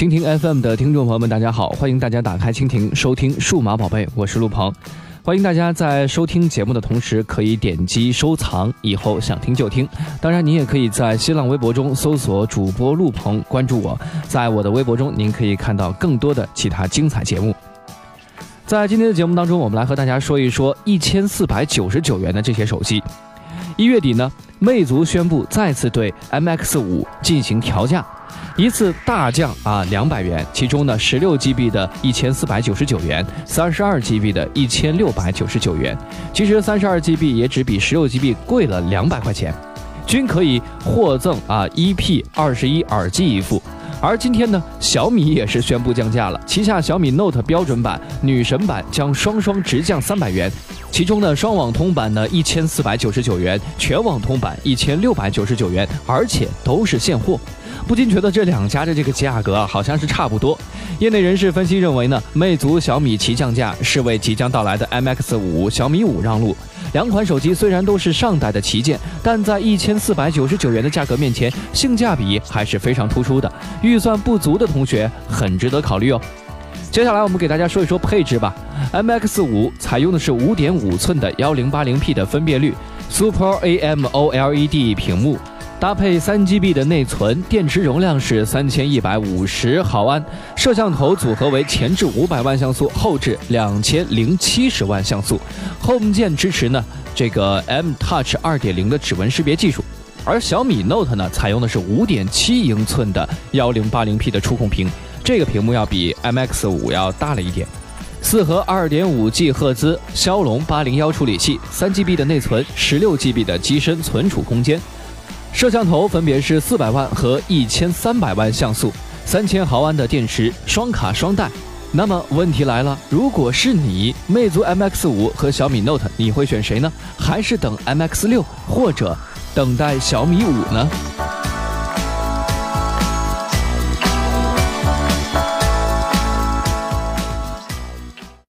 蜻蜓 FM 的听众朋友们，大家好！欢迎大家打开蜻蜓收听数码宝贝，我是陆鹏。欢迎大家在收听节目的同时，可以点击收藏，以后想听就听。当然，您也可以在新浪微博中搜索主播陆鹏，关注我。在我的微博中，您可以看到更多的其他精彩节目。在今天的节目当中，我们来和大家说一说一千四百九十九元的这些手机。一月底呢，魅族宣布再次对 MX 五进行调价。一次大降啊，两百元，其中呢，十六 GB 的一千四百九十九元，三十二 GB 的一千六百九十九元。其实三十二 GB 也只比十六 GB 贵了两百块钱，均可以获赠啊一 P 二十一耳机一副。而今天呢，小米也是宣布降价了，旗下小米 Note 标准版、女神版将双双直降三百元，其中呢，双网通版呢一千四百九十九元，全网通版一千六百九十九元，而且都是现货。不禁觉得这两家的这个价格啊，好像是差不多。业内人士分析认为呢，魅族、小米齐降价是为即将到来的 MX 五、小米五让路。两款手机虽然都是上代的旗舰，但在一千四百九十九元的价格面前，性价比还是非常突出的。预算不足的同学很值得考虑哦。接下来我们给大家说一说配置吧。MX 五采用的是五点五寸的幺零八零 P 的分辨率，Super AMOLED 屏幕。搭配三 GB 的内存，电池容量是三千一百五十毫安，摄像头组合为前置五百万像素，后置两千零七十万像素。Home 键支持呢这个 M Touch 二点零的指纹识别技术，而小米 Note 呢采用的是五点七英寸的幺零八零 P 的触控屏，这个屏幕要比 MX 五要大了一点。四核二点五 G 赫兹骁龙八零幺处理器，三 GB 的内存，十六 GB 的机身存储空间。摄像头分别是四百万和一千三百万像素，三千毫安的电池，双卡双待。那么问题来了，如果是你，魅族 MX 五和小米 Note，你会选谁呢？还是等 MX 六，或者等待小米五呢？